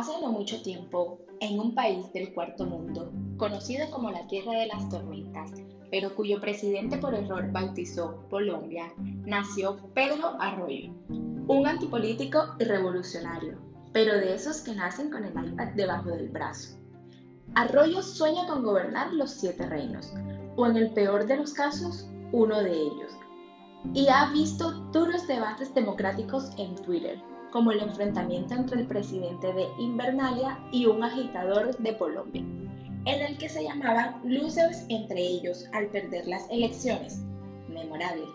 Hace no mucho tiempo, en un país del cuarto mundo, conocido como la Tierra de las Tormentas, pero cuyo presidente por error bautizó Colombia, nació Pedro Arroyo, un antipolítico y revolucionario, pero de esos que nacen con el iPad debajo del brazo. Arroyo sueña con gobernar los siete reinos, o en el peor de los casos, uno de ellos, y ha visto duros debates democráticos en Twitter como el enfrentamiento entre el presidente de Invernalia y un agitador de Colombia, en el que se llamaban losers entre ellos al perder las elecciones. Memorable.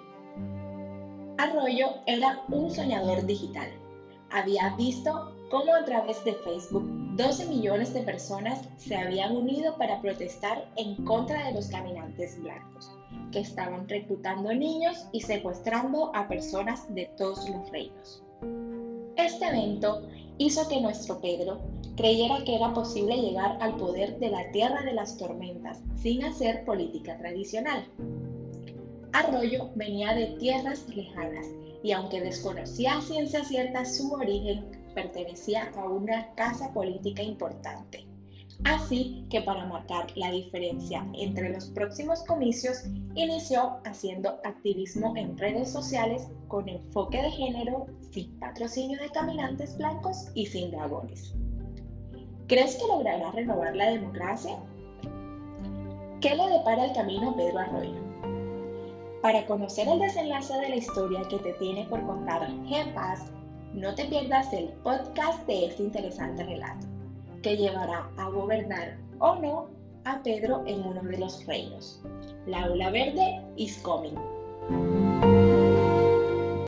Arroyo era un soñador digital. Había visto cómo a través de Facebook 12 millones de personas se habían unido para protestar en contra de los caminantes blancos, que estaban reclutando niños y secuestrando a personas de todos los reinos. Este evento hizo que nuestro Pedro creyera que era posible llegar al poder de la tierra de las tormentas sin hacer política tradicional. Arroyo venía de tierras lejanas y aunque desconocía a ciencia cierta su origen, pertenecía a una casa política importante. Así que para marcar la diferencia entre los próximos comicios, inició haciendo activismo en redes sociales con enfoque de género, sin patrocinio de caminantes blancos y sin dragones. ¿Crees que logrará renovar la democracia? ¿Qué le depara el camino a Pedro Arroyo? Para conocer el desenlace de la historia que te tiene por contar GEPAS, no te pierdas el podcast de este interesante relato que llevará a gobernar o no a Pedro en uno de los reinos. La ola verde is coming.